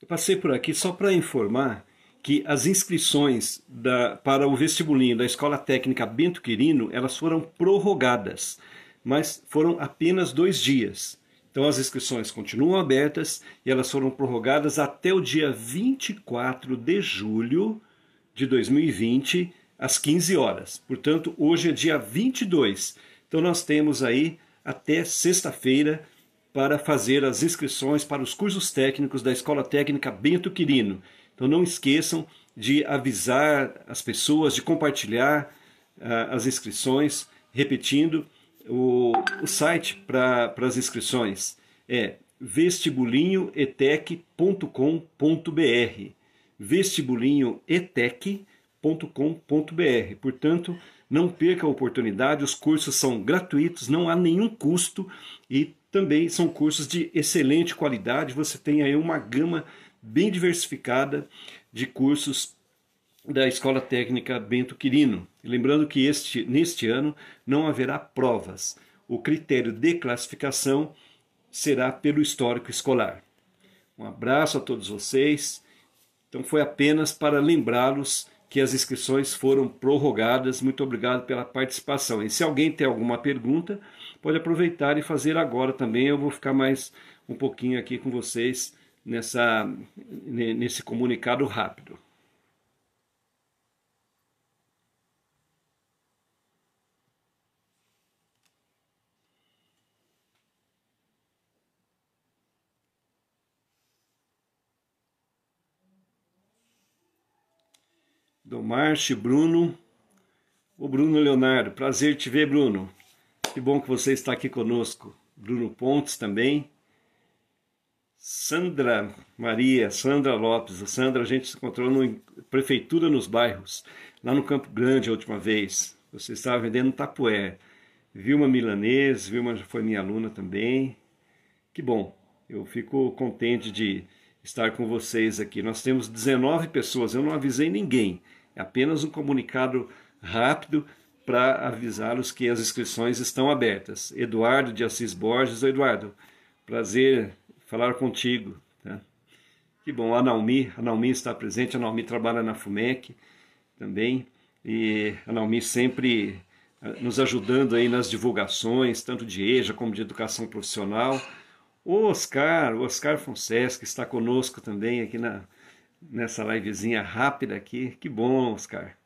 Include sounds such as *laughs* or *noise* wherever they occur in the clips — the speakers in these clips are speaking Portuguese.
Eu passei por aqui só para informar que as inscrições da, para o vestibulinho da Escola Técnica Bento Quirino elas foram prorrogadas, mas foram apenas dois dias. Então as inscrições continuam abertas e elas foram prorrogadas até o dia 24 de julho de 2020, às 15 horas. Portanto, hoje é dia 22. Então nós temos aí até sexta-feira para fazer as inscrições para os cursos técnicos da Escola Técnica Bento Quirino. Então não esqueçam de avisar as pessoas, de compartilhar uh, as inscrições, repetindo, o, o site para as inscrições. É vestibulinhoetec.com.br vestibulinhoetec.com.br Portanto, não perca a oportunidade, os cursos são gratuitos, não há nenhum custo e também são cursos de excelente qualidade. Você tem aí uma gama bem diversificada de cursos da Escola Técnica Bento Quirino. Lembrando que este, neste ano não haverá provas. O critério de classificação será pelo histórico escolar. Um abraço a todos vocês. Então foi apenas para lembrá-los que as inscrições foram prorrogadas. Muito obrigado pela participação. E se alguém tem alguma pergunta, pode aproveitar e fazer agora também. Eu vou ficar mais um pouquinho aqui com vocês nessa, nesse comunicado rápido. Domarche, Bruno, o Bruno Leonardo. Prazer te ver, Bruno. Que bom que você está aqui conosco. Bruno Pontes também. Sandra Maria, Sandra Lopes. A Sandra a gente se encontrou na Prefeitura nos Bairros, lá no Campo Grande a última vez. Você estava vendendo tapué. Vilma Milanês, Vilma já foi minha aluna também. Que bom, eu fico contente de estar com vocês aqui. Nós temos 19 pessoas, eu não avisei ninguém. É apenas um comunicado rápido para avisá-los que as inscrições estão abertas. Eduardo de Assis Borges. Eduardo, prazer falar contigo. Tá? Que bom, a Naomi, a Naomi está presente, a Naomi trabalha na FUMEC também, e a Naomi sempre ah, nos ajudando aí nas divulgações, tanto de EJA como de educação profissional. O Oscar, o Oscar Fonseca está conosco também aqui na, nessa livezinha rápida aqui. Que bom, Oscar.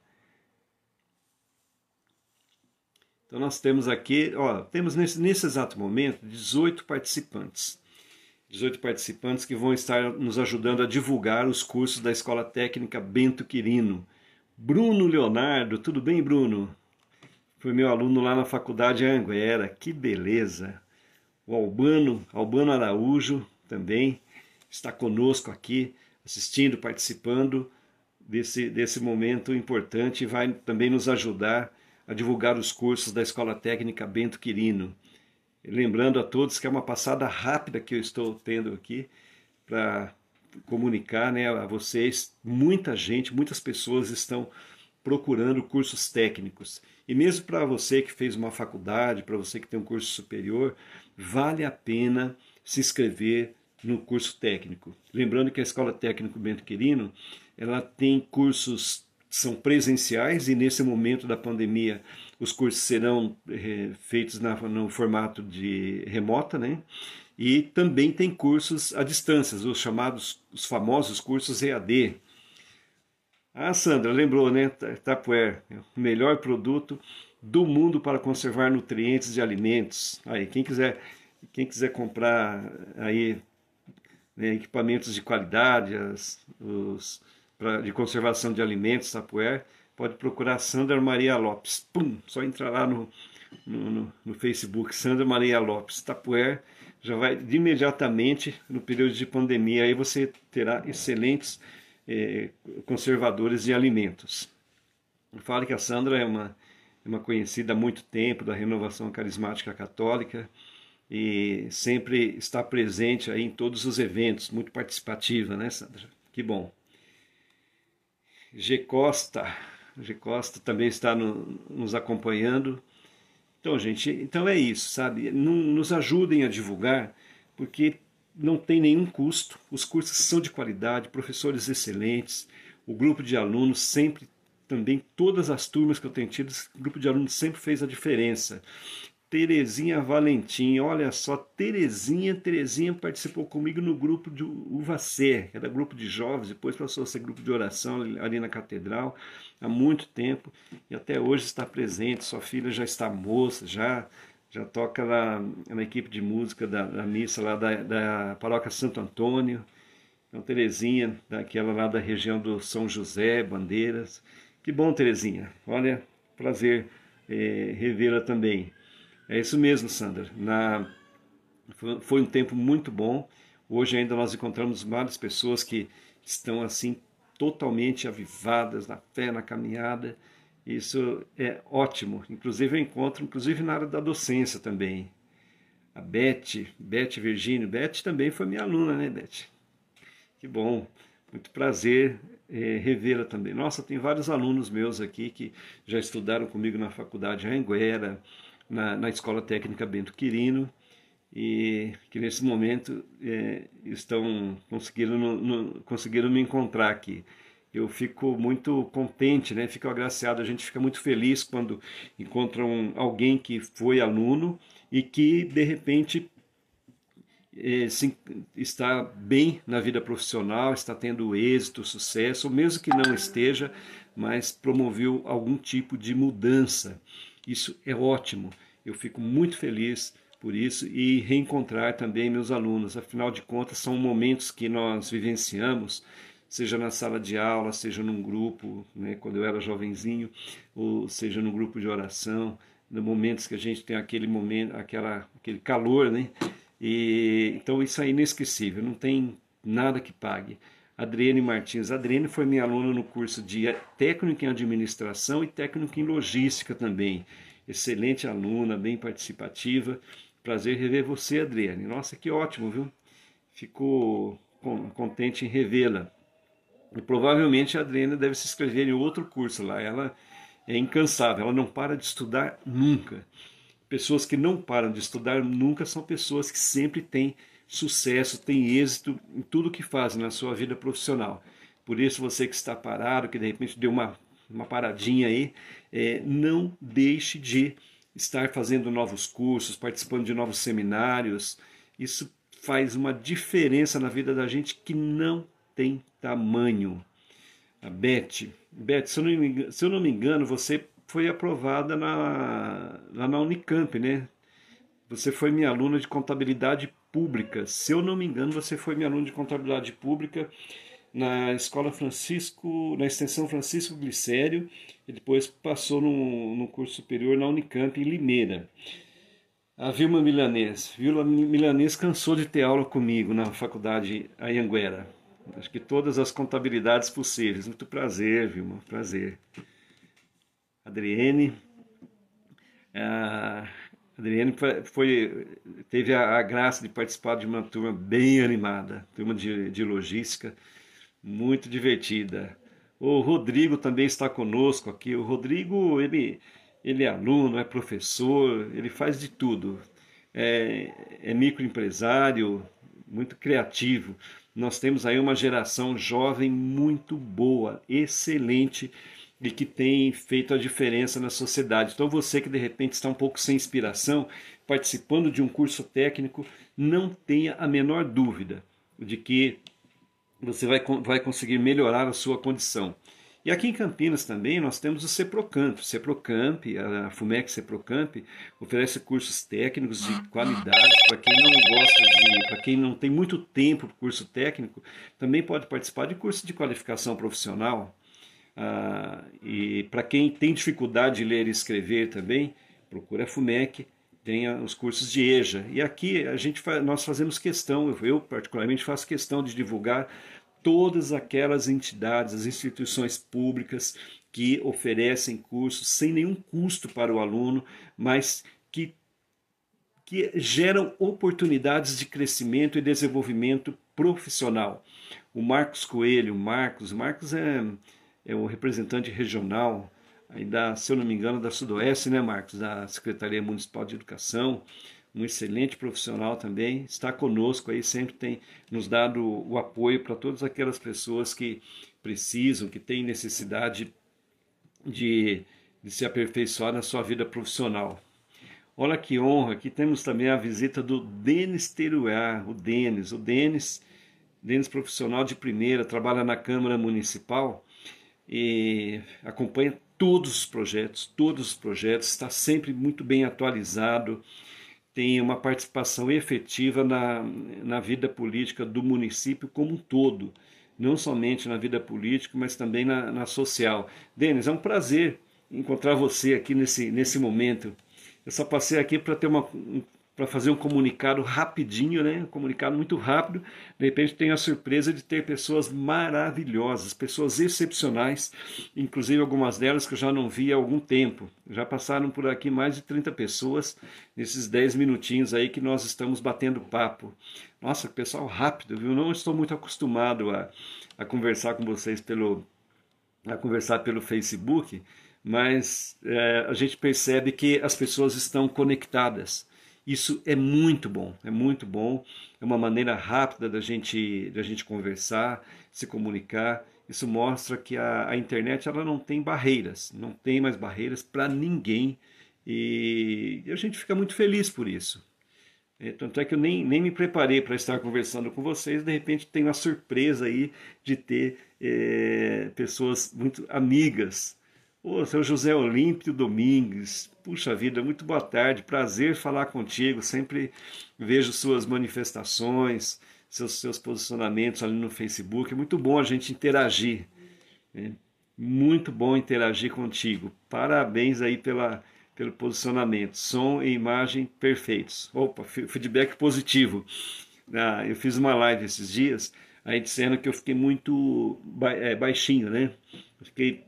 Então nós temos aqui, ó, temos nesse, nesse exato momento 18 participantes. 18 participantes que vão estar nos ajudando a divulgar os cursos da Escola Técnica Bento Quirino. Bruno Leonardo, tudo bem, Bruno? Foi meu aluno lá na faculdade Anguera, que beleza! O Albano, Albano Araújo também está conosco aqui assistindo, participando desse, desse momento importante e vai também nos ajudar a divulgar os cursos da Escola Técnica Bento Quirino. Lembrando a todos que é uma passada rápida que eu estou tendo aqui para comunicar né, a vocês. Muita gente, muitas pessoas estão procurando cursos técnicos. E mesmo para você que fez uma faculdade, para você que tem um curso superior, vale a pena se inscrever no curso técnico. Lembrando que a Escola Técnico Bento Quirino, ela tem cursos são presenciais e nesse momento da pandemia os cursos serão é, feitos na, no formato de remota, né? E também tem cursos à distância, os chamados, os famosos cursos EAD. Ah, Sandra, lembrou, né? Tupperware, o melhor produto do mundo para conservar nutrientes de alimentos. Aí, quem quiser, quem quiser comprar aí né, equipamentos de qualidade, as, os, pra, de conservação de alimentos, Tapuer, pode procurar Sandra Maria Lopes. Pum, só entrar lá no, no, no Facebook, Sandra Maria Lopes, Tapuer, já vai de imediatamente no período de pandemia, aí você terá excelentes eh, conservadores de alimentos. Fale que a Sandra é uma, é uma conhecida há muito tempo da renovação carismática católica, e sempre está presente aí em todos os eventos, muito participativa, né, Sandra? Que bom. G Costa, G Costa também está no, nos acompanhando. Então, gente, então é isso, sabe? nos ajudem a divulgar, porque não tem nenhum custo, os cursos são de qualidade, professores excelentes, o grupo de alunos sempre, também todas as turmas que eu tenho tido, o grupo de alunos sempre fez a diferença. Terezinha Valentim, olha só, Terezinha, Terezinha participou comigo no grupo de Uvacé, que era grupo de jovens, depois passou a ser grupo de oração ali na catedral, há muito tempo, e até hoje está presente, sua filha já está moça, já já toca lá na equipe de música da, da missa lá da, da paróquia Santo Antônio, então Terezinha, daquela lá da região do São José, Bandeiras, que bom Terezinha, olha, prazer é, revê-la também. É isso mesmo, Sandra. Na, foi um tempo muito bom. Hoje ainda nós encontramos várias pessoas que estão assim totalmente avivadas na fé, na caminhada. Isso é ótimo. Inclusive eu encontro, inclusive na área da docência também. A Beth, Beth Virgínio. Beth também foi minha aluna, né, Beth? Que bom. Muito prazer é, revê-la também. Nossa, tem vários alunos meus aqui que já estudaram comigo na faculdade Anguera, na, na Escola Técnica Bento Quirino e que nesse momento é, estão conseguindo, no, no, conseguindo me encontrar aqui. Eu fico muito contente, né? fico agraciado, a gente fica muito feliz quando encontra um, alguém que foi aluno e que de repente é, se, está bem na vida profissional, está tendo êxito, sucesso, mesmo que não esteja, mas promoveu algum tipo de mudança. Isso é ótimo. Eu fico muito feliz por isso e reencontrar também meus alunos. Afinal de contas, são momentos que nós vivenciamos, seja na sala de aula, seja num grupo, né, quando eu era jovenzinho, ou seja no grupo de oração, momentos que a gente tem aquele momento, aquela, aquele calor, né? E, então isso é inesquecível, não tem nada que pague. Adriane Martins. Adriane foi minha aluna no curso de técnico em administração e técnico em logística também. Excelente aluna, bem participativa. Prazer rever você, Adriane. Nossa, que ótimo, viu? Fico contente em revê-la. E provavelmente a Adriane deve se inscrever em outro curso lá. Ela é incansável, ela não para de estudar nunca. Pessoas que não param de estudar nunca são pessoas que sempre têm sucesso, tem êxito em tudo que faz na sua vida profissional. Por isso, você que está parado, que de repente deu uma, uma paradinha aí, é, não deixe de estar fazendo novos cursos, participando de novos seminários. Isso faz uma diferença na vida da gente que não tem tamanho. A Beth, Beth se, eu não me, se eu não me engano, você foi aprovada na, lá na Unicamp, né? Você foi minha aluna de contabilidade pública. Se eu não me engano, você foi minha aluna de contabilidade pública na Escola Francisco, na Extensão Francisco Glicério, e depois passou no, no curso superior na Unicamp, em Limeira. A Vilma Milanês. Vilma Milanês cansou de ter aula comigo na faculdade Anhanguera. Acho que todas as contabilidades possíveis. Muito prazer, Vilma, prazer. Adriene. Ah, Adriane foi, teve a, a, graça de participar de uma turma bem animada, turma de, de logística, muito divertida. O Rodrigo também está conosco aqui. O Rodrigo, ele, ele é aluno, é professor, ele faz de tudo. É, é microempresário, muito criativo. Nós temos aí uma geração jovem muito boa, excelente e que tem feito a diferença na sociedade. Então, você que de repente está um pouco sem inspiração, participando de um curso técnico, não tenha a menor dúvida de que você vai, vai conseguir melhorar a sua condição. E aqui em Campinas também nós temos o CEPROCAMP. O CEPROCAMP, a FUMEC CEPROCAMP, oferece cursos técnicos de qualidade para quem não gosta de, para quem não tem muito tempo para curso técnico, também pode participar de curso de qualificação profissional. Ah, e para quem tem dificuldade de ler e escrever também, procura a FUMEC, tem os cursos de EJA. E aqui a gente nós fazemos questão, eu particularmente faço questão de divulgar todas aquelas entidades, as instituições públicas que oferecem cursos sem nenhum custo para o aluno, mas que, que geram oportunidades de crescimento e desenvolvimento profissional. O Marcos Coelho, Marcos, Marcos é é o representante regional, aí da, se eu não me engano, da Sudoeste, né, Marcos, da Secretaria Municipal de Educação. um excelente profissional também, está conosco aí, sempre tem nos dado o apoio para todas aquelas pessoas que precisam, que têm necessidade de, de se aperfeiçoar na sua vida profissional. Olha que honra, aqui temos também a visita do Denis Teruá, o Denis. O Denis, Denis profissional de primeira, trabalha na Câmara Municipal e acompanha todos os projetos, todos os projetos, está sempre muito bem atualizado, tem uma participação efetiva na, na vida política do município como um todo, não somente na vida política, mas também na, na social. Denis, é um prazer encontrar você aqui nesse, nesse momento. Eu só passei aqui para ter uma, para fazer um comunicado rapidinho, né? Um comunicado muito rápido. De repente tem a surpresa de ter pessoas maravilhosas, pessoas excepcionais, inclusive algumas delas que eu já não vi há algum tempo. Já passaram por aqui mais de 30 pessoas nesses 10 minutinhos aí que nós estamos batendo papo. Nossa, pessoal rápido, viu? Não estou muito acostumado a, a conversar com vocês pelo a conversar pelo Facebook, mas é, a gente percebe que as pessoas estão conectadas isso é muito bom, é muito bom. É uma maneira rápida da gente, da gente conversar, se comunicar. Isso mostra que a, a internet ela não tem barreiras, não tem mais barreiras para ninguém. E, e a gente fica muito feliz por isso. É, tanto é que eu nem, nem me preparei para estar conversando com vocês, de repente tenho a surpresa aí de ter é, pessoas muito amigas Ô, seu José Olímpio Domingues, puxa vida, muito boa tarde, prazer falar contigo. Sempre vejo suas manifestações, seus, seus posicionamentos ali no Facebook. É muito bom a gente interagir. Né? Muito bom interagir contigo. Parabéns aí pela, pelo posicionamento. Som e imagem perfeitos. Opa, feedback positivo. Ah, eu fiz uma live esses dias, aí dizendo que eu fiquei muito é, baixinho, né? Fiquei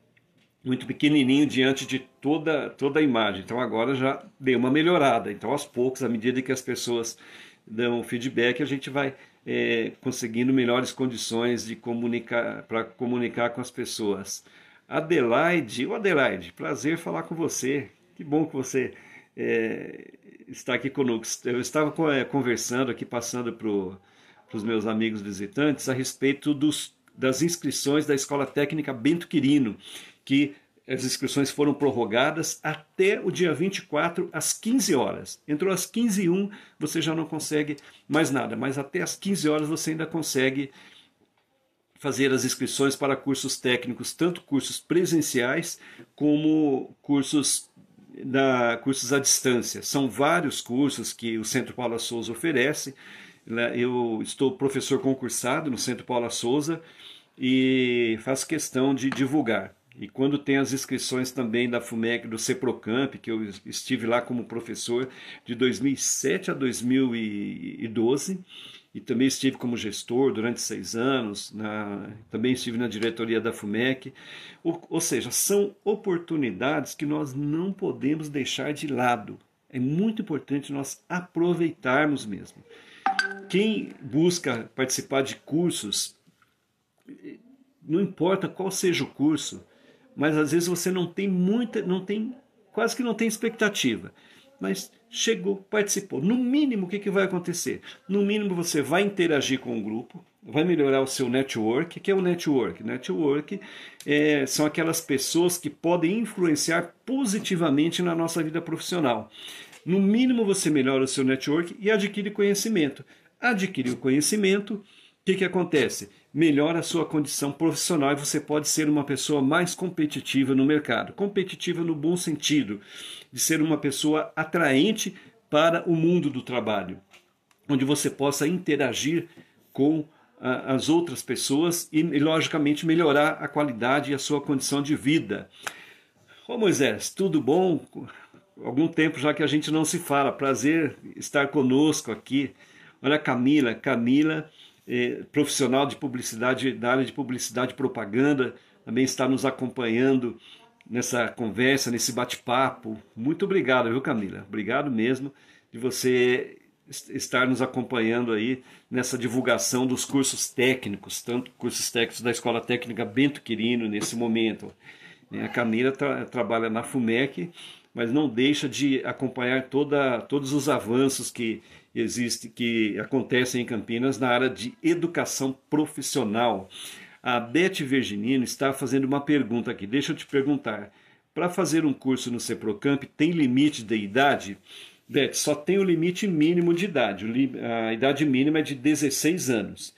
muito pequenininho diante de toda, toda a imagem. Então agora já deu uma melhorada. Então aos poucos, à medida que as pessoas dão feedback, a gente vai é, conseguindo melhores condições de comunicar para comunicar com as pessoas. Adelaide, o Adelaide, prazer falar com você. Que bom que você é, está aqui conosco. Eu estava é, conversando aqui, passando para os meus amigos visitantes a respeito dos, das inscrições da Escola Técnica Bento Quirino que as inscrições foram prorrogadas até o dia 24 às 15 horas. Entrou às 15 e 1, você já não consegue mais nada, mas até às 15 horas você ainda consegue fazer as inscrições para cursos técnicos, tanto cursos presenciais como cursos da cursos à distância. São vários cursos que o Centro Paula Souza oferece. Né? Eu estou professor concursado no Centro Paula Souza e faço questão de divulgar. E quando tem as inscrições também da FUMEC, do CEPROCAMP, que eu estive lá como professor de 2007 a 2012, e também estive como gestor durante seis anos, na, também estive na diretoria da FUMEC. Ou, ou seja, são oportunidades que nós não podemos deixar de lado. É muito importante nós aproveitarmos mesmo. Quem busca participar de cursos, não importa qual seja o curso, mas às vezes você não tem muita, não tem, quase que não tem expectativa. Mas chegou, participou. No mínimo, o que, que vai acontecer? No mínimo, você vai interagir com o grupo, vai melhorar o seu network. O que é o network? Network é, são aquelas pessoas que podem influenciar positivamente na nossa vida profissional. No mínimo, você melhora o seu network e adquire conhecimento. Adquiriu conhecimento, que, que acontece? Melhora a sua condição profissional e você pode ser uma pessoa mais competitiva no mercado. Competitiva no bom sentido, de ser uma pessoa atraente para o mundo do trabalho, onde você possa interagir com a, as outras pessoas e, e, logicamente, melhorar a qualidade e a sua condição de vida. Ô Moisés, tudo bom? Algum tempo já que a gente não se fala. Prazer estar conosco aqui. Olha, Camila, Camila profissional de publicidade, da área de publicidade e propaganda, também está nos acompanhando nessa conversa, nesse bate-papo. Muito obrigado, viu, Camila? Obrigado mesmo de você estar nos acompanhando aí nessa divulgação dos cursos técnicos, tanto cursos técnicos da Escola Técnica Bento Quirino nesse momento. A Camila tra trabalha na FUMEC, mas não deixa de acompanhar toda, todos os avanços que existem, que acontecem em Campinas na área de educação profissional. A Beth Virginino está fazendo uma pergunta aqui. Deixa eu te perguntar. Para fazer um curso no Ceprocamp, tem limite de idade? Beth, só tem o limite mínimo de idade. A idade mínima é de 16 anos.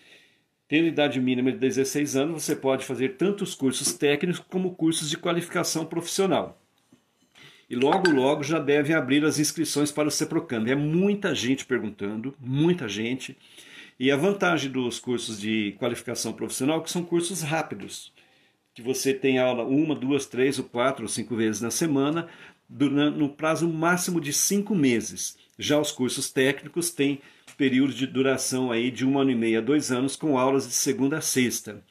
Tendo idade mínima de 16 anos, você pode fazer tanto os cursos técnicos como cursos de qualificação profissional. E logo, logo já devem abrir as inscrições para o CEPROCAM. É muita gente perguntando, muita gente. E a vantagem dos cursos de qualificação profissional é que são cursos rápidos, que você tem aula uma, duas, três ou quatro ou cinco vezes na semana, no prazo máximo de cinco meses. Já os cursos técnicos têm período de duração aí de um ano e meio a dois anos, com aulas de segunda a sexta.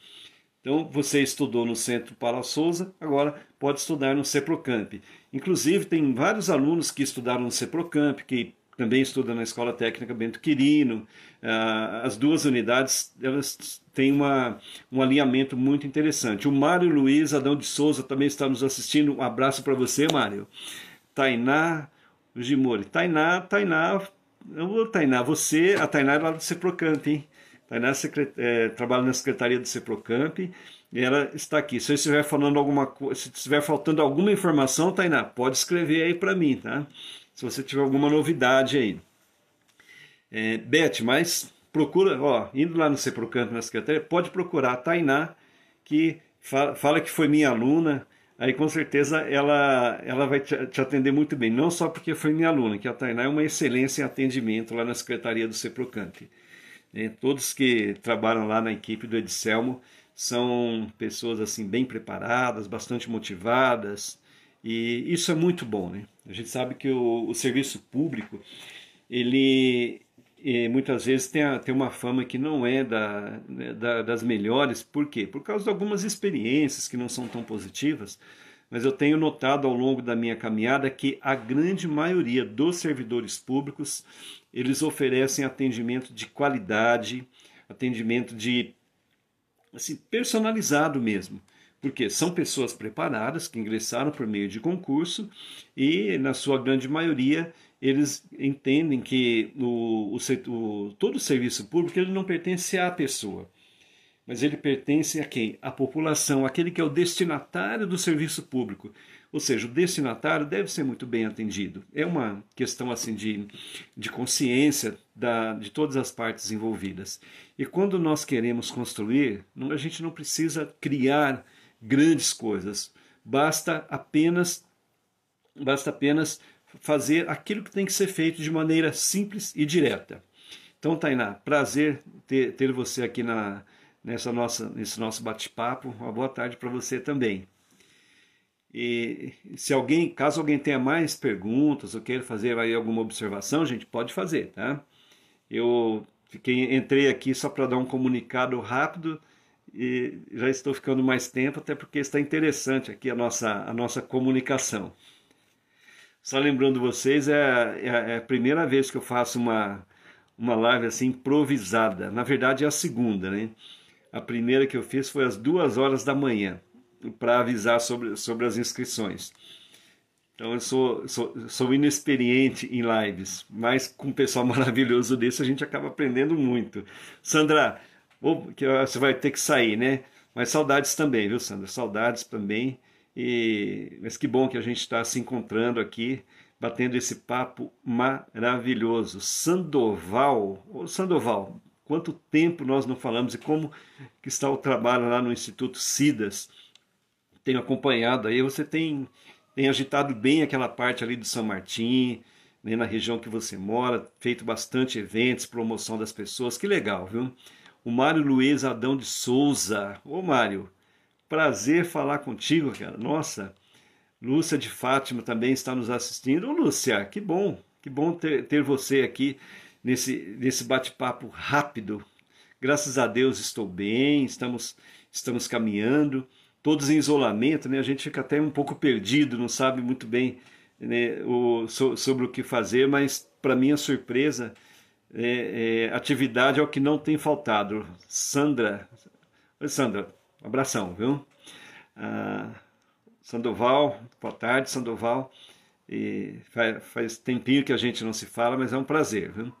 Então, você estudou no Centro Paula Souza, agora pode estudar no CEPROCAMP. Inclusive, tem vários alunos que estudaram no CEPROCAMP, que também estudam na Escola Técnica Bento Quirino. Ah, as duas unidades elas têm uma, um alinhamento muito interessante. O Mário Luiz Adão de Souza também está nos assistindo. Um abraço para você, Mário. Tainá Gimori. Tainá, Tainá Ô, Tainá, você, a Tainá é lá do Ceprocamp, hein? Tainá é, trabalha na secretaria do Ceprocamp ela está aqui. Se eu estiver falando alguma coisa, se estiver faltando alguma informação, Tainá, pode escrever aí para mim, tá? Se você tiver alguma novidade aí. É, Beth, mas procura, ó, indo lá no Ceprocamp na secretaria, pode procurar a Tainá, que fala, fala que foi minha aluna, aí com certeza ela, ela vai te, te, atender muito bem. Não só porque foi minha aluna, que a Tainá é uma excelência em atendimento lá na Secretaria do Ceprocamp. É, todos que trabalham lá na equipe do Edicelmo são pessoas assim bem preparadas, bastante motivadas, e isso é muito bom. Né? A gente sabe que o, o serviço público, ele muitas vezes tem, a, tem uma fama que não é da, né, da, das melhores. Por quê? Por causa de algumas experiências que não são tão positivas. Mas eu tenho notado ao longo da minha caminhada que a grande maioria dos servidores públicos eles oferecem atendimento de qualidade, atendimento de assim, personalizado mesmo. Porque são pessoas preparadas que ingressaram por meio de concurso e, na sua grande maioria, eles entendem que o, o, o, todo o serviço público ele não pertence à pessoa, mas ele pertence a quem? À população, aquele que é o destinatário do serviço público. Ou seja, o destinatário deve ser muito bem atendido. É uma questão assim de, de consciência da, de todas as partes envolvidas. E quando nós queremos construir, a gente não precisa criar grandes coisas. Basta apenas basta apenas fazer aquilo que tem que ser feito de maneira simples e direta. Então, Tainá, prazer ter, ter você aqui na, nessa nossa, nesse nosso bate-papo. Uma boa tarde para você também. E se alguém, caso alguém tenha mais perguntas ou queira fazer aí alguma observação, gente, pode fazer, tá? Eu fiquei, entrei aqui só para dar um comunicado rápido e já estou ficando mais tempo, até porque está interessante aqui a nossa, a nossa comunicação. Só lembrando vocês, é, é, é a primeira vez que eu faço uma, uma live assim improvisada. Na verdade, é a segunda, né? A primeira que eu fiz foi às duas horas da manhã, para avisar sobre, sobre as inscrições. Então eu sou, sou, sou inexperiente em lives, mas com um pessoal *laughs* maravilhoso desse a gente acaba aprendendo muito. Sandra, você vai ter que sair, né? Mas saudades também, viu, Sandra? Saudades também. E, mas que bom que a gente está se encontrando aqui, batendo esse papo maravilhoso. Sandoval, ô Sandoval, quanto tempo nós não falamos e como que está o trabalho lá no Instituto Cidas. Tenho acompanhado aí, você tem, tem agitado bem aquela parte ali do São Martim, né, na região que você mora, feito bastante eventos, promoção das pessoas, que legal, viu? O Mário Luiz Adão de Souza. Ô Mário, Prazer falar contigo, cara. Nossa, Lúcia de Fátima também está nos assistindo. Ô, Lúcia, que bom, que bom ter, ter você aqui nesse, nesse bate-papo rápido. Graças a Deus estou bem, estamos, estamos caminhando, todos em isolamento, né? A gente fica até um pouco perdido, não sabe muito bem né, o, so, sobre o que fazer, mas para minha surpresa, é, é, atividade é o que não tem faltado. Sandra, Oi, Sandra, abração, viu? Ah, Sandoval, boa tarde, Sandoval. E faz, faz tempinho que a gente não se fala, mas é um prazer. Viu?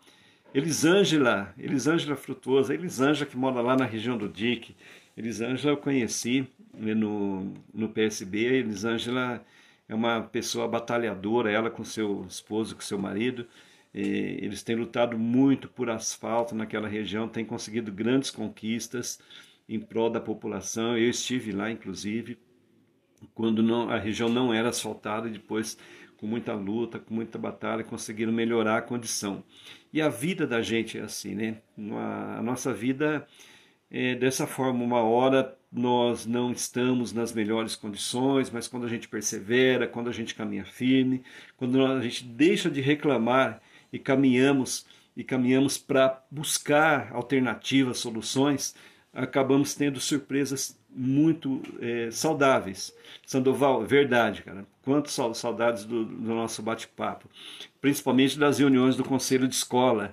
Elisângela, Elisângela Frutuosa, Elisângela que mora lá na região do DIC. Elisângela eu conheci né, no, no PSB. A Elisângela é uma pessoa batalhadora, ela com seu esposo, com seu marido. Eles têm lutado muito por asfalto naquela região, têm conseguido grandes conquistas em prol da população. Eu estive lá, inclusive, quando não, a região não era asfaltada, e depois, com muita luta, com muita batalha, conseguiram melhorar a condição. E a vida da gente é assim, né? A nossa vida é dessa forma. Uma hora nós não estamos nas melhores condições, mas quando a gente persevera, quando a gente caminha firme, quando a gente deixa de reclamar e caminhamos e caminhamos para buscar alternativas, soluções, acabamos tendo surpresas muito é, saudáveis. Sandoval, verdade, cara. Quantas saudades do, do nosso bate-papo, principalmente das reuniões do conselho de escola.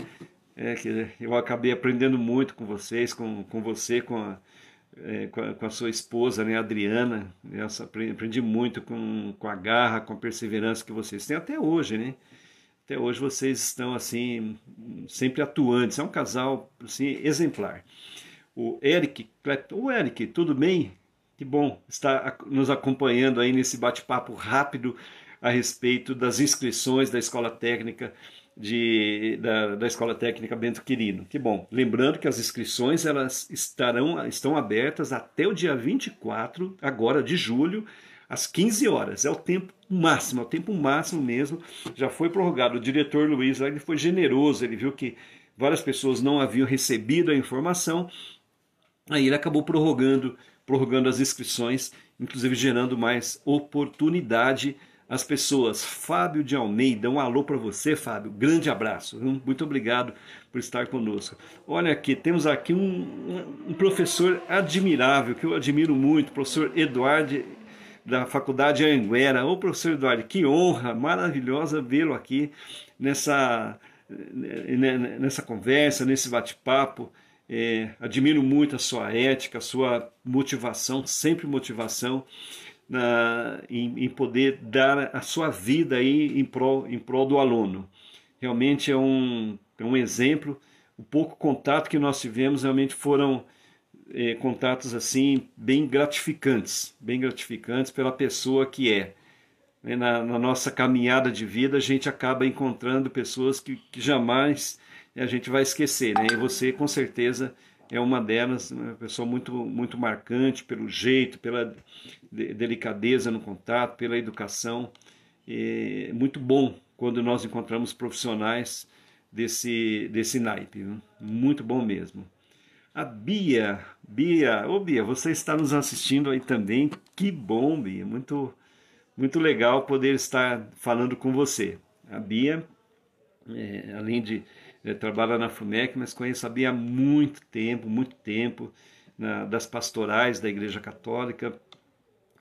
É, que eu acabei aprendendo muito com vocês, com, com você, com a, é, com, a, com, a, sua esposa, né, Adriana. Eu aprendi muito com, com a garra, com a perseverança que vocês têm até hoje, né? Até hoje vocês estão assim sempre atuantes. É um casal assim exemplar. O Eric Clapton. O Eric, tudo bem? Que bom estar nos acompanhando aí nesse bate-papo rápido a respeito das inscrições da Escola Técnica de, da, da Escola Técnica Bento Quirino. Que bom. Lembrando que as inscrições elas estarão estão abertas até o dia 24 agora de julho às 15 horas. É o tempo máximo, é o tempo máximo mesmo. Já foi prorrogado. O diretor Luiz ele foi generoso, ele viu que várias pessoas não haviam recebido a informação. Aí ele acabou prorrogando, prorrogando as inscrições, inclusive gerando mais oportunidade às pessoas. Fábio de Almeida, um alô para você, Fábio. Grande abraço. Muito obrigado por estar conosco. Olha aqui, temos aqui um, um professor admirável, que eu admiro muito, professor Eduardo da Faculdade Anguera. Ô, professor Eduardo, que honra maravilhosa vê-lo aqui nessa, nessa conversa, nesse bate-papo. É, admiro muito a sua ética, a sua motivação, sempre motivação na, em, em, poder dar a sua vida aí em prol, em prol do aluno. Realmente é um, é um exemplo. O pouco contato que nós tivemos realmente foram é, contatos assim bem gratificantes, bem gratificantes pela pessoa que é. Na, na, nossa caminhada de vida a gente acaba encontrando pessoas que, que jamais a gente vai esquecer, né? E você com certeza é uma delas, uma pessoa muito muito marcante pelo jeito, pela delicadeza no contato, pela educação. É muito bom quando nós encontramos profissionais desse desse naipe, viu? muito bom mesmo. A Bia, Bia, ô Bia, você está nos assistindo aí também. Que bom, Bia, muito, muito legal poder estar falando com você. A Bia, é, além de é, trabalhar na FUMEC, mas conheço a Bia há muito tempo, muito tempo, na, das pastorais da Igreja Católica.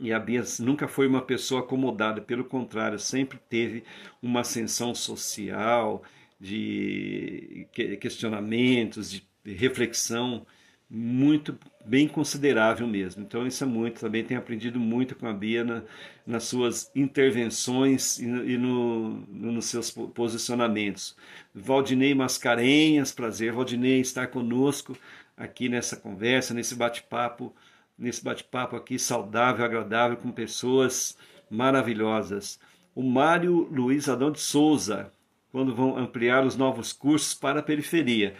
E a Bia nunca foi uma pessoa acomodada, pelo contrário, sempre teve uma ascensão social, de questionamentos, de reflexão muito bem considerável mesmo. Então isso é muito, também tenho aprendido muito com a Bia na, nas suas intervenções e, no, e no, nos seus posicionamentos. Valdinei Mascarenhas, prazer, Valdinei, estar conosco aqui nessa conversa, nesse bate-papo, nesse bate-papo aqui saudável, agradável, com pessoas maravilhosas. O Mário Luiz Adão de Souza, quando vão ampliar os novos cursos para a periferia.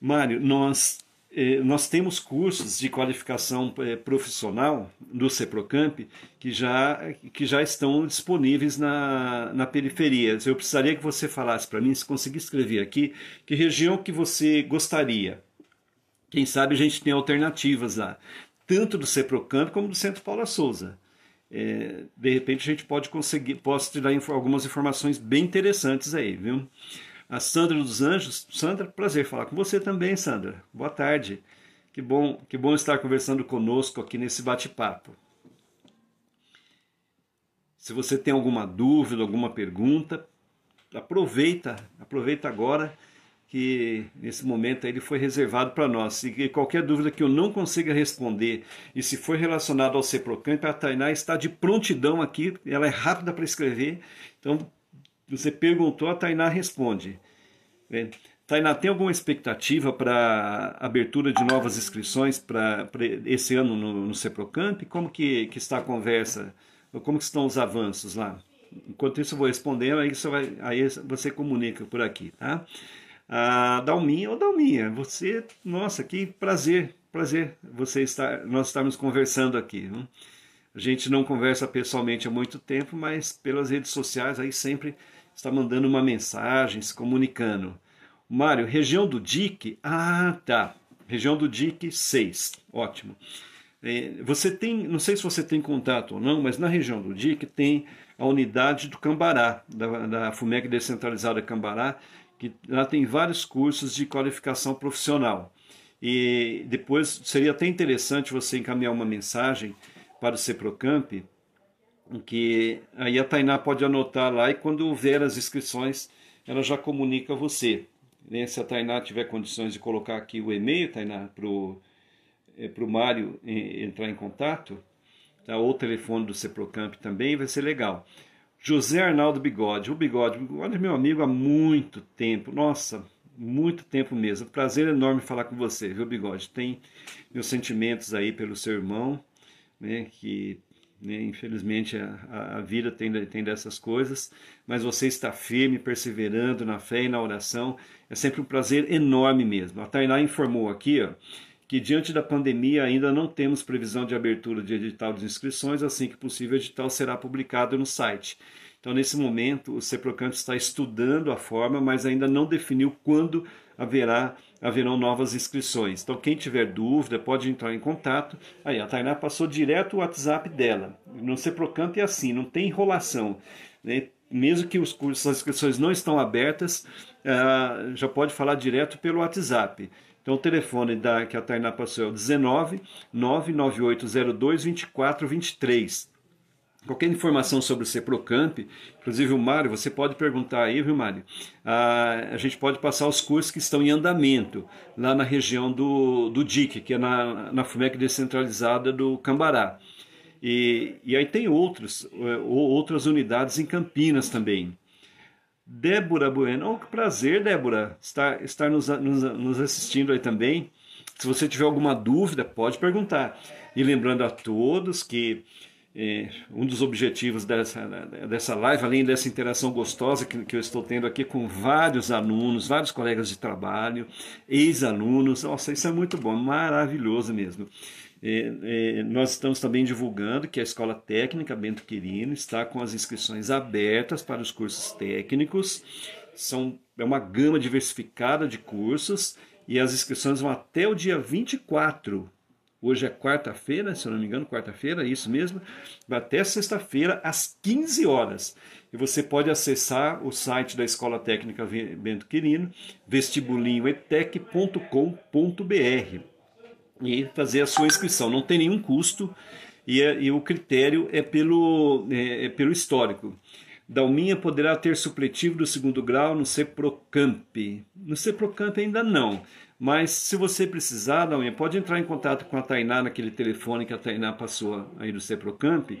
Mário, nós, eh, nós temos cursos de qualificação eh, profissional do CEPROCAMP que já, que já estão disponíveis na, na periferia. Eu precisaria que você falasse para mim, se conseguir escrever aqui, que região que você gostaria. Quem sabe a gente tem alternativas lá, tanto do CEPROCAMP como do Centro Paula Souza. É, de repente a gente pode conseguir, posso te dar algumas informações bem interessantes aí, viu? a Sandra dos Anjos. Sandra, prazer falar com você também, Sandra. Boa tarde. Que bom, que bom estar conversando conosco aqui nesse bate-papo. Se você tem alguma dúvida, alguma pergunta, aproveita, aproveita agora que nesse momento ele foi reservado para nós. E qualquer dúvida que eu não consiga responder, e se for relacionado ao CEPROCAMP, a Tainá está de prontidão aqui, ela é rápida para escrever, então você perguntou, a Tainá responde. É. Tainá, tem alguma expectativa para abertura de novas inscrições para esse ano no, no CEPROCAMP? Como que, que está a conversa? Como estão os avanços lá? Enquanto isso eu vou respondendo, aí você, vai, aí você comunica por aqui, tá? Ah, Dalminha, ou Dalminha, você, nossa, que prazer, prazer você estar, nós estarmos conversando aqui. Viu? A gente não conversa pessoalmente há muito tempo, mas pelas redes sociais aí sempre está mandando uma mensagem, se comunicando. Mário, região do DIC? Ah, tá. Região do DIC 6. Ótimo. É, você tem, não sei se você tem contato ou não, mas na região do DIC tem a unidade do Cambará, da, da FUMEC Descentralizada Cambará, que lá tem vários cursos de qualificação profissional. E depois seria até interessante você encaminhar uma mensagem para o CEPROCAMP, que aí a Tainá pode anotar lá e quando houver as inscrições, ela já comunica a você. Né? Se a Tainá tiver condições de colocar aqui o e-mail, Tainá, para o é, Mário entrar em contato, tá? ou o telefone do CEPROCAMP também, vai ser legal. José Arnaldo Bigode. O Bigode, olha meu amigo há muito tempo, nossa, muito tempo mesmo. Prazer enorme falar com você, viu, Bigode? Tem meus sentimentos aí pelo seu irmão, né, que né, infelizmente a, a, vida tem, tem dessas coisas, mas você está firme, perseverando na fé e na oração. É sempre um prazer enorme mesmo. A Tainá informou aqui, ó, que diante da pandemia ainda não temos previsão de abertura de edital de inscrições, assim que possível o edital será publicado no site. Então, nesse momento, o CEPROCAMP está estudando a forma, mas ainda não definiu quando haverá haverão novas inscrições. Então, quem tiver dúvida, pode entrar em contato. Aí, a Tainá passou direto o WhatsApp dela. No CEPROCAMP é assim, não tem enrolação. Né? Mesmo que os cursos, as inscrições não estão abertas, uh, já pode falar direto pelo WhatsApp. Então, o telefone da, que a Tainá passou é o 19 99802 2423. Qualquer informação sobre o CEPROCAMP, inclusive o Mário, você pode perguntar aí, viu, Mário? Ah, a gente pode passar os cursos que estão em andamento, lá na região do, do DIC, que é na, na FUMEC descentralizada do Cambará. E, e aí tem outros, eh, outras unidades em Campinas também. Débora Bueno, oh, que prazer, Débora, estar, estar nos, nos, nos assistindo aí também. Se você tiver alguma dúvida, pode perguntar. E lembrando a todos que é, um dos objetivos dessa, dessa live, além dessa interação gostosa que, que eu estou tendo aqui com vários alunos, vários colegas de trabalho, ex-alunos, nossa, isso é muito bom, maravilhoso mesmo. É, é, nós estamos também divulgando que a Escola Técnica Bento Quirino está com as inscrições abertas para os cursos técnicos. São, é uma gama diversificada de cursos e as inscrições vão até o dia 24 Hoje é quarta-feira, se eu não me engano, quarta-feira, é isso mesmo. Até sexta-feira, às 15 horas. E você pode acessar o site da Escola Técnica Bento Quirino, vestibulinhoetec.com.br e fazer a sua inscrição. Não tem nenhum custo e, é, e o critério é pelo, é, é pelo histórico. Dalminha poderá ter supletivo do segundo grau no CEPROCAMP. No CEPROCAMP ainda não. Mas se você precisar, Dalminha, pode entrar em contato com a Tainá naquele telefone que a Tainá passou aí do CEPROCAMP.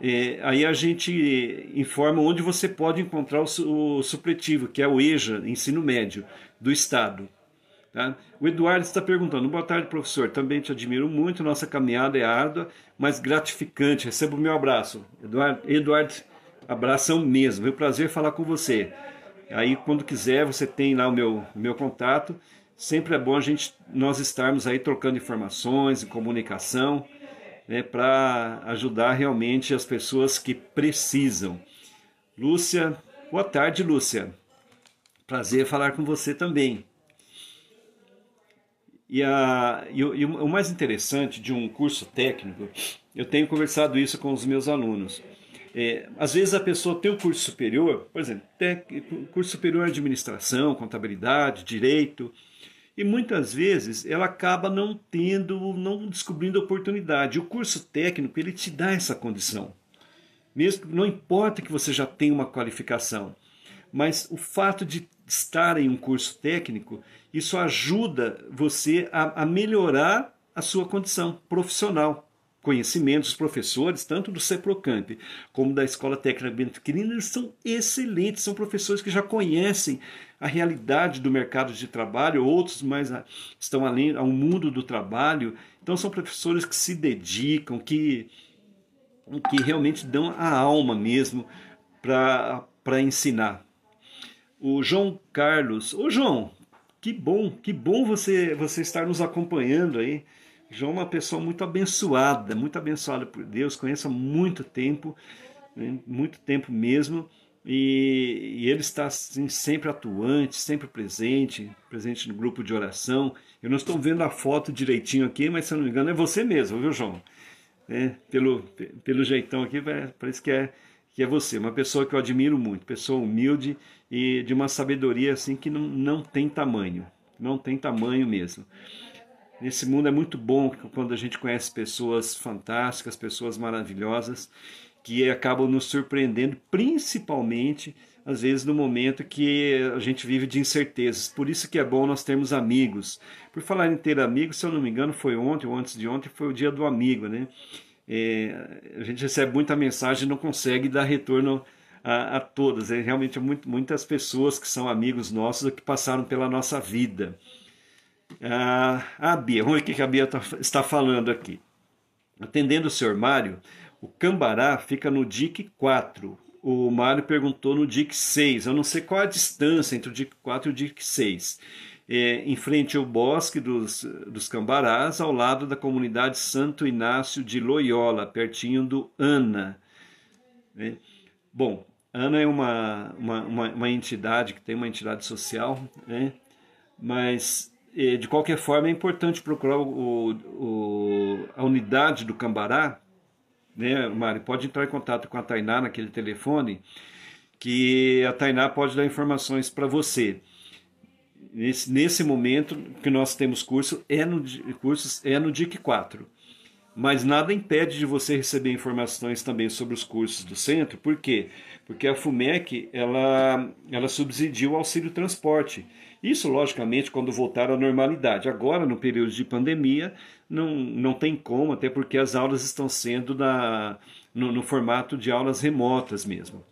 É, aí a gente informa onde você pode encontrar o, o, supletivo, que é o EJA, Ensino Médio, do Estado. Tá? O Eduardo está perguntando: boa tarde, professor. Também te admiro muito. Nossa caminhada é árdua, mas gratificante. Receba o meu abraço. Eduardo, Eduardo abração mesmo. É um prazer falar com você. Aí, quando quiser, você tem lá o meu, meu contato sempre é bom a gente nós estarmos aí trocando informações e comunicação né, para ajudar realmente as pessoas que precisam. Lúcia, boa tarde, Lúcia. Prazer falar com você também. E, a, e, o, e o mais interessante de um curso técnico, eu tenho conversado isso com os meus alunos. É, às vezes a pessoa tem um curso superior, por exemplo, curso superior em administração, contabilidade, direito, e muitas vezes ela acaba não tendo, não descobrindo oportunidade. O curso técnico ele te dá essa condição. Mesmo não importa que você já tenha uma qualificação, mas o fato de estar em um curso técnico, isso ajuda você a, a melhorar a sua condição profissional conhecimentos, os professores, tanto do CEPROCAMP como da Escola Técnica Bento Quirino, eles são excelentes, são professores que já conhecem a realidade do mercado de trabalho, outros mais estão além ao mundo do trabalho, então são professores que se dedicam, que, que realmente dão a alma mesmo para ensinar. O João Carlos, ô João, que bom, que bom você, você estar nos acompanhando aí. João é uma pessoa muito abençoada, muito abençoada por Deus, conheço há muito tempo, né, muito tempo mesmo, e, e ele está assim, sempre atuante, sempre presente, presente no grupo de oração. Eu não estou vendo a foto direitinho aqui, mas se eu não me engano é você mesmo, viu, João? É, pelo, pelo jeitão aqui, parece que é, que é você, uma pessoa que eu admiro muito, pessoa humilde e de uma sabedoria assim que não, não tem tamanho, não tem tamanho mesmo. Nesse mundo é muito bom quando a gente conhece pessoas fantásticas, pessoas maravilhosas, que acabam nos surpreendendo, principalmente às vezes no momento que a gente vive de incertezas. Por isso que é bom nós termos amigos. Por falar em ter amigos, se eu não me engano, foi ontem ou antes de ontem, foi o dia do amigo, né? É, a gente recebe muita mensagem e não consegue dar retorno a, a todas. É realmente muito, muitas pessoas que são amigos nossos que passaram pela nossa vida. Ah, a Bia, vamos ver o que a Bia tá, está falando aqui. Atendendo o senhor Mário, o Cambará fica no DIC 4. O Mário perguntou no DIC 6. Eu não sei qual a distância entre o DIC 4 e o DIC 6. É, em frente ao bosque dos, dos Cambarás, ao lado da comunidade Santo Inácio de Loyola, pertinho do Ana. É. Bom, Ana é uma, uma, uma, uma, entidade que tem uma entidade social, né? mas de qualquer forma, é importante procurar o, o, a unidade do Cambará, né, Mari? Pode entrar em contato com a Tainá naquele telefone, que a Tainá pode dar informações para você. Nesse, nesse momento que nós temos curso, é no, cursos é no DIC 4. Mas nada impede de você receber informações também sobre os cursos do centro, por quê? Porque a FUMEC ela, ela subsidia o auxílio transporte. Isso, logicamente, quando voltar à normalidade. Agora, no período de pandemia, não, não tem como, até porque as aulas estão sendo na, no, no formato de aulas remotas mesmo.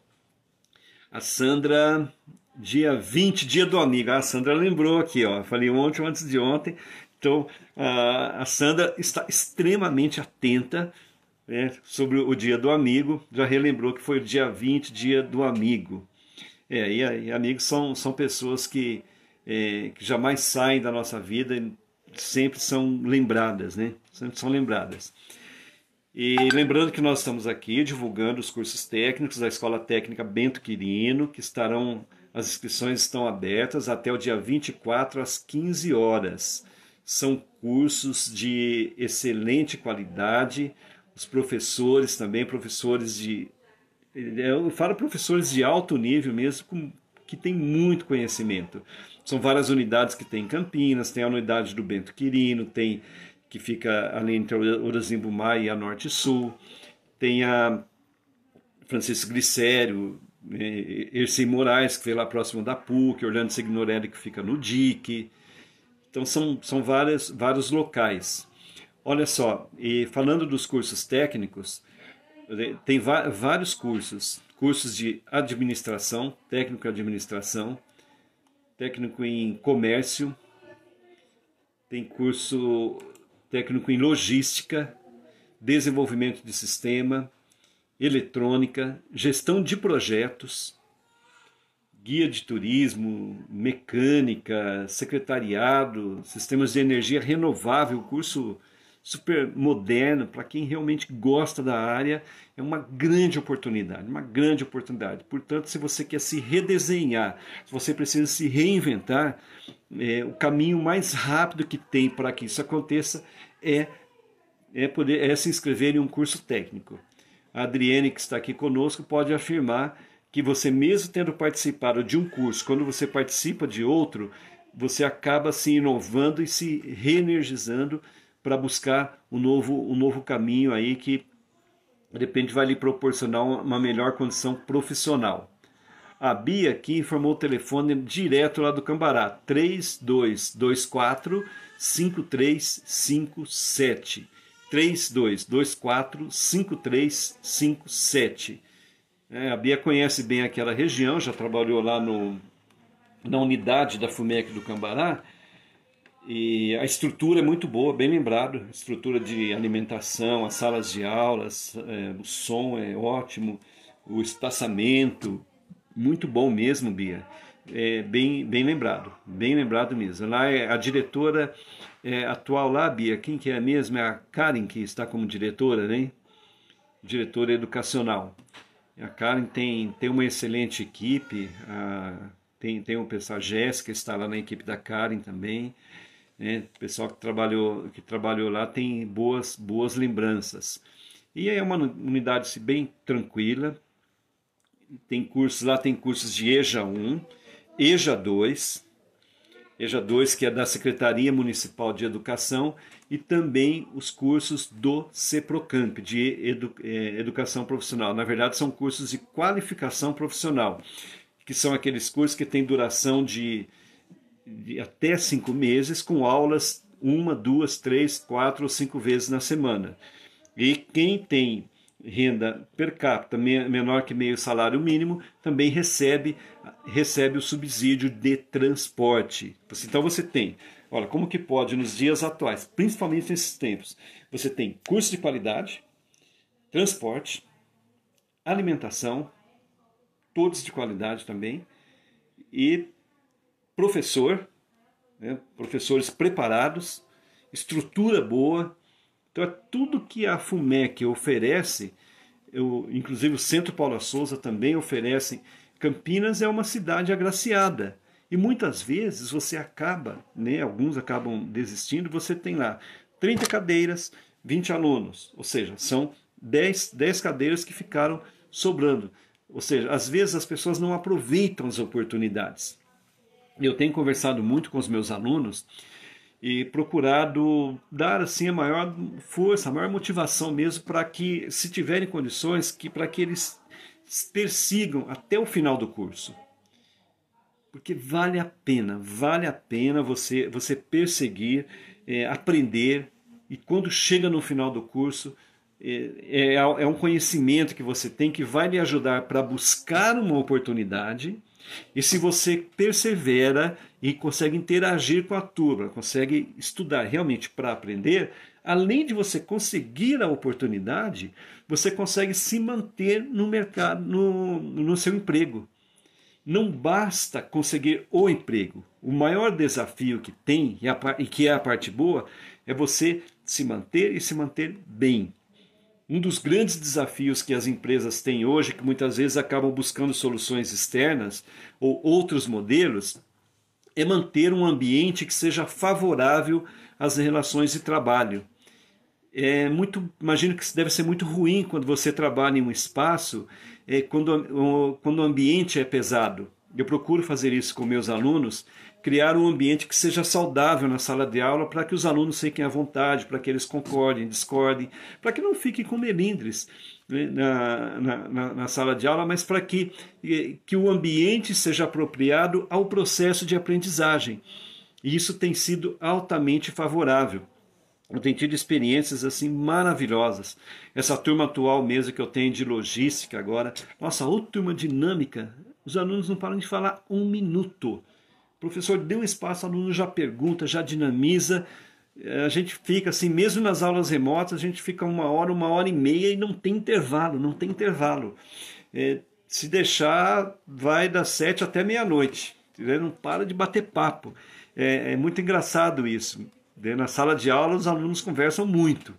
A Sandra, dia 20, dia do amigo. Ah, a Sandra lembrou aqui, ó. Falei ontem ou antes de ontem. Então, a, a Sandra está extremamente atenta né, sobre o dia do amigo. Já relembrou que foi o dia 20, dia do amigo. É, e, e amigos são, são pessoas que é, que jamais saem da nossa vida e sempre são lembradas, né? Sempre são lembradas. E lembrando que nós estamos aqui divulgando os cursos técnicos da Escola Técnica Bento Quirino, que estarão, as inscrições estão abertas até o dia 24 às 15 horas. São cursos de excelente qualidade, os professores também, professores de. Eu falo professores de alto nível mesmo, que têm muito conhecimento. São várias unidades que tem em Campinas, tem a unidade do Bento Quirino, tem que fica ali entre Urazimbumá e a Norte e Sul, tem a Francisco Glicério, né, Ercei Moraes, que foi lá próximo da PUC, Orlando Signorelli, que fica no DIC. Então são, são várias, vários locais. Olha só, e falando dos cursos técnicos, tem vários cursos, cursos de administração, técnico de administração, técnico em comércio, tem curso técnico em logística, desenvolvimento de sistema, eletrônica, gestão de projetos, guia de turismo, mecânica, secretariado, sistemas de energia renovável, curso super moderno, para quem realmente gosta da área, é uma grande oportunidade, uma grande oportunidade. Portanto, se você quer se redesenhar, se você precisa se reinventar, é, o caminho mais rápido que tem para que isso aconteça é, é, poder, é se inscrever em um curso técnico. A Adriene, que está aqui conosco, pode afirmar que você, mesmo tendo participado de um curso, quando você participa de outro, você acaba se inovando e se reenergizando para buscar um novo, um novo caminho aí que de repente vai lhe proporcionar uma melhor condição profissional. A Bia aqui informou o telefone direto lá do Cambará, 3224 5357. 3224 5357. É, a Bia conhece bem aquela região, já trabalhou lá no, na unidade da FUMEC do Cambará. E a estrutura é muito boa, bem lembrado. Estrutura de alimentação, as salas de aulas, é, o som é ótimo, o espaçamento, muito bom mesmo, Bia. É, bem, bem lembrado, bem lembrado mesmo. Lá é a diretora é, atual lá, Bia, quem que é mesmo? É a Karen que está como diretora, né? Diretora educacional. A Karen tem, tem uma excelente equipe, a, tem, tem o pessoal, a Jéssica está lá na equipe da Karen também. Né? O pessoal que trabalhou, que trabalhou lá tem boas, boas lembranças. E é uma unidade bem tranquila. Tem cursos lá, tem cursos de EJA 1, EJA 2, EJA 2 que é da Secretaria Municipal de Educação e também os cursos do CEPROCAMP, de edu, é, Educação Profissional. Na verdade, são cursos de qualificação profissional, que são aqueles cursos que têm duração de, de até cinco meses, com aulas uma, duas, três, quatro ou cinco vezes na semana. E quem tem renda per capita menor que meio salário mínimo também recebe recebe o subsídio de transporte. Então você tem Olha, como que pode nos dias atuais, principalmente nesses tempos, você tem curso de qualidade, transporte, alimentação, todos de qualidade também, e professor, né, professores preparados, estrutura boa. Então é tudo que a FUMEC oferece, eu, inclusive o Centro Paula Souza também oferece. Campinas é uma cidade agraciada. E muitas vezes você acaba, né, alguns acabam desistindo, você tem lá 30 cadeiras, 20 alunos, ou seja, são 10, 10 cadeiras que ficaram sobrando. Ou seja, às vezes as pessoas não aproveitam as oportunidades. Eu tenho conversado muito com os meus alunos e procurado dar assim a maior força, a maior motivação mesmo para que, se tiverem condições, que para que eles persigam até o final do curso. Porque vale a pena, vale a pena você, você perseguir, é, aprender, e quando chega no final do curso, é, é, é, um conhecimento que você tem que vai lhe ajudar para buscar uma oportunidade, e se você persevera e consegue interagir com a turma, consegue estudar realmente para aprender, além de você conseguir a oportunidade, você consegue se manter no mercado, no, no seu emprego. Não basta conseguir o emprego. O maior desafio que tem, e que é a parte boa, é você se manter e se manter bem. Um dos grandes desafios que as empresas têm hoje, que muitas vezes acabam buscando soluções externas ou outros modelos, é manter um ambiente que seja favorável às relações de trabalho. É muito, imagino que deve ser muito ruim quando você trabalha em um espaço é, quando, quando o ambiente é pesado. Eu procuro fazer isso com meus alunos, criar um ambiente que seja saudável na sala de aula para que os alunos fiquem à vontade, para que eles concordem, discordem, para que não fiquem com melindres né, na, na, na, sala de aula, mas para que, que o ambiente seja apropriado ao processo de aprendizagem. E isso tem sido altamente favorável. Eu tenho tido experiências assim maravilhosas. Essa turma atual mesmo que eu tenho de logística agora, nossa, outra turma dinâmica, os alunos não param de falar um minuto. Professor deu um espaço, o aluno já pergunta, já dinamiza. A gente fica assim, mesmo nas aulas remotas, a gente fica uma hora, uma hora e meia e não tem intervalo, não tem intervalo. É, se deixar, vai das sete até meia-noite. Não para de bater papo. É, é muito engraçado isso. Na sala de aula, os alunos conversam muito,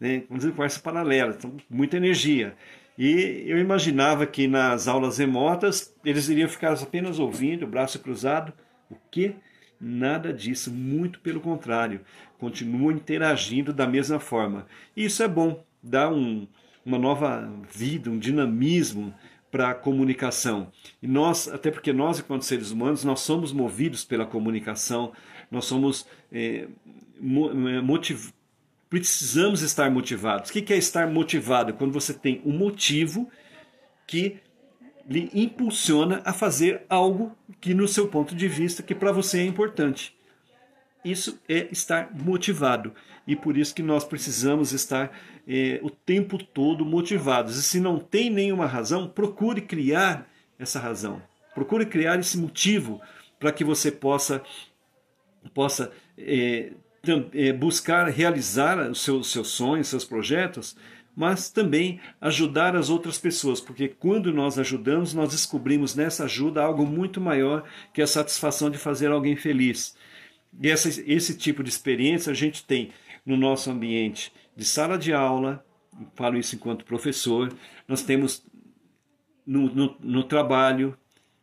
né? conversa paralela, então, muita energia. E eu imaginava que nas aulas remotas eles iriam ficar apenas ouvindo, braço cruzado. O que? Nada disso, muito pelo contrário, continuam interagindo da mesma forma. Isso é bom, dá um, uma nova vida, um dinamismo para a comunicação. E nós, até porque nós, enquanto seres humanos, nós somos movidos pela comunicação, nós somos é, precisamos estar motivados. O que é estar motivado? Quando você tem um motivo que lhe impulsiona a fazer algo que no seu ponto de vista que para você é importante. Isso é estar motivado e por isso que nós precisamos estar é, o tempo todo motivados. E se não tem nenhuma razão, procure criar essa razão. Procure criar esse motivo para que você possa possa é, buscar realizar os seus, seus sonhos, seus projetos, mas também ajudar as outras pessoas, porque quando nós ajudamos, nós descobrimos nessa ajuda algo muito maior que a satisfação de fazer alguém feliz. E essa, esse tipo de experiência a gente tem no nosso ambiente de sala de aula, falo isso enquanto professor, nós temos no, no, no trabalho,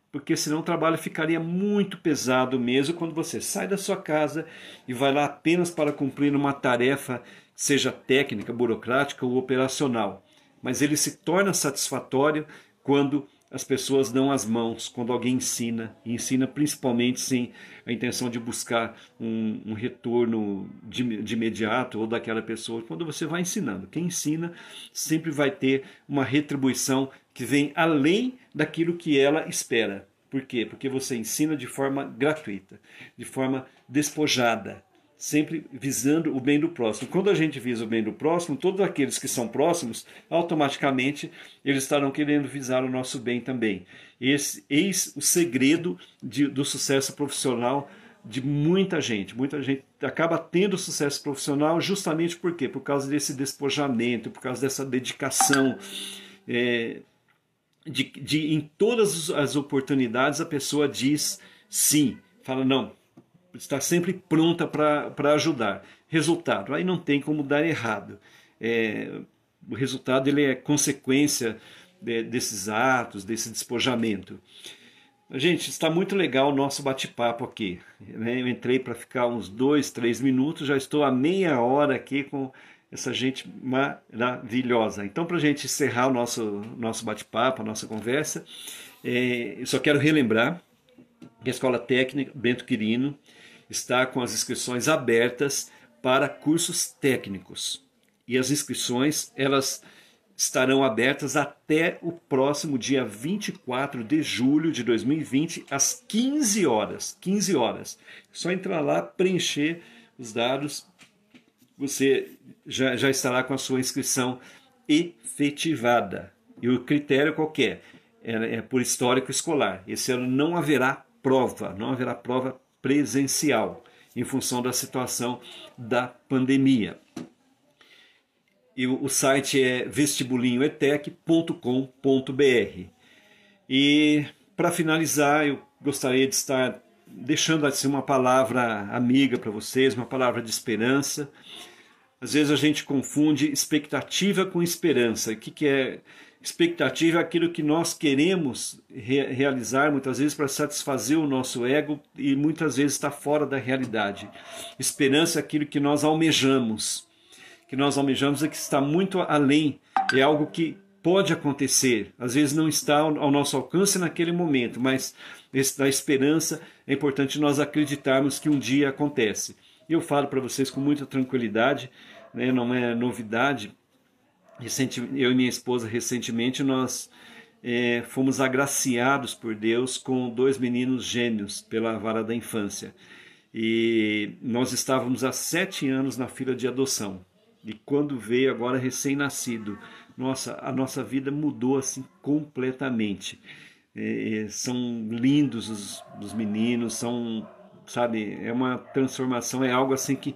porque senão o trabalho ficaria muito pesado mesmo quando você sai da sua casa e vai lá apenas para cumprir uma tarefa, seja técnica, burocrática ou operacional. Mas ele se torna satisfatório quando as pessoas dão as mãos quando alguém ensina, e ensina principalmente sem a intenção de buscar um, um retorno de, de, imediato ou daquela pessoa. Quando você vai ensinando, quem ensina sempre vai ter uma retribuição que vem além daquilo que ela espera. Por quê? Porque você ensina de forma gratuita, de forma despojada, sempre visando o bem do próximo. Quando a gente visa o bem do próximo, todos aqueles que são próximos, automaticamente eles estarão querendo visar o nosso bem também. Esse, eis o segredo de, do sucesso profissional de muita gente. Muita gente acaba tendo sucesso profissional justamente por quê? Por causa desse despojamento, por causa dessa dedicação. É, de, de em todas as oportunidades a pessoa diz sim, fala não, está sempre pronta para ajudar. Resultado, aí não tem como dar errado. É, o resultado ele é consequência de, desses atos, desse despojamento. Gente, está muito legal o nosso bate-papo aqui. Né? Eu entrei para ficar uns dois, três minutos, já estou há meia hora aqui com essa gente maravilhosa. Então, para a gente encerrar o nosso, nosso bate-papo, a nossa conversa, é, eu só quero relembrar que a Escola Técnica Bento Quirino está com as inscrições abertas para cursos técnicos. E as inscrições, elas estarão abertas até o próximo dia 24 de julho de 2020, às 15 horas. 15 horas. Só entrar lá, preencher os dados, você já, já estará com a sua inscrição efetivada. E o critério qualquer é, é por histórico escolar. Esse ano não haverá prova, não haverá prova presencial, em função da situação da pandemia. E o site é vestibulinhoetec.com.br. E para finalizar, eu gostaria de estar deixando assim uma palavra amiga para vocês, uma palavra de esperança. Às vezes a gente confunde expectativa com esperança. O que, que é Expectativa é aquilo que nós queremos re realizar, muitas vezes para satisfazer o nosso ego e muitas vezes está fora da realidade. Esperança é aquilo que nós almejamos, que nós almejamos é que está muito além, é algo que pode acontecer, às vezes não está ao nosso alcance naquele momento, mas da esperança é importante nós acreditarmos que um dia acontece. Eu falo para vocês com muita tranquilidade, né, não é novidade, Eu e minha esposa recentemente nós é, fomos agraciados por Deus com dois meninos gênios pela vara da infância. E nós estávamos há sete anos na fila de adoção. E quando veio agora recém-nascido, nossa, a nossa vida mudou assim completamente. É, são lindos os, os meninos, são, sabe, é uma transformação, é algo assim que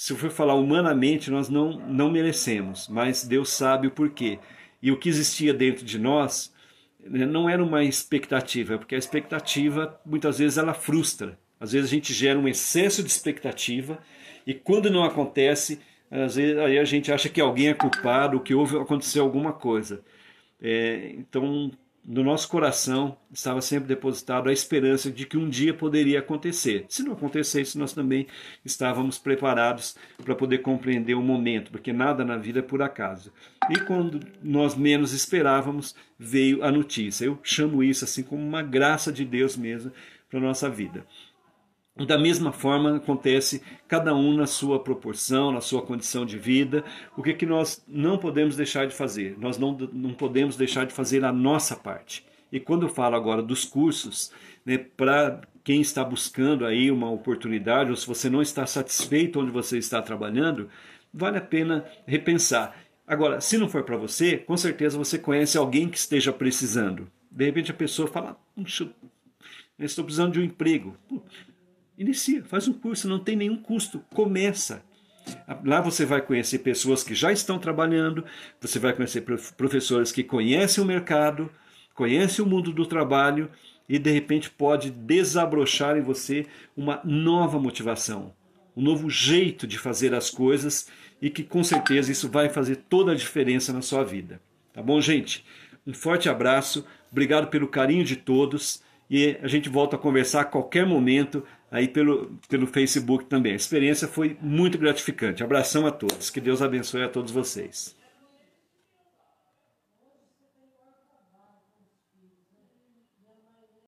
se eu for falar humanamente, nós não, não merecemos, mas Deus sabe o porquê. E o que existia dentro de nós né, não era uma expectativa, porque a expectativa muitas vezes ela frustra. Às vezes a gente gera um excesso de expectativa e quando não acontece, às vezes aí a gente acha que alguém é culpado, que houve aconteceu alguma coisa. É, então no nosso coração estava sempre depositado a esperança de que um dia poderia acontecer. Se não acontecesse, nós também estávamos preparados para poder compreender o momento, porque nada na vida é por acaso. E quando nós menos esperávamos, veio a notícia. Eu chamo isso assim como uma graça de Deus mesmo para nossa vida. Da mesma forma acontece cada um na sua proporção, na sua condição de vida. O que, que nós não podemos deixar de fazer? Nós não, não podemos deixar de fazer a nossa parte. E quando eu falo agora dos cursos, né, para quem está buscando aí uma oportunidade, ou se você não está satisfeito onde você está trabalhando, vale a pena repensar. Agora, se não for para você, com certeza você conhece alguém que esteja precisando. De repente a pessoa fala: Puxa, eu estou precisando de um emprego. Inicia, faz um curso, não tem nenhum custo, começa. Lá você vai conhecer pessoas que já estão trabalhando, você vai conhecer professores que conhecem o mercado, conhecem o mundo do trabalho e de repente pode desabrochar em você uma nova motivação, um novo jeito de fazer as coisas e que com certeza isso vai fazer toda a diferença na sua vida. Tá bom, gente? Um forte abraço, obrigado pelo carinho de todos e a gente volta a conversar a qualquer momento aí pelo, pelo Facebook também. A experiência foi muito gratificante. Abração a todos. Que Deus abençoe a todos vocês.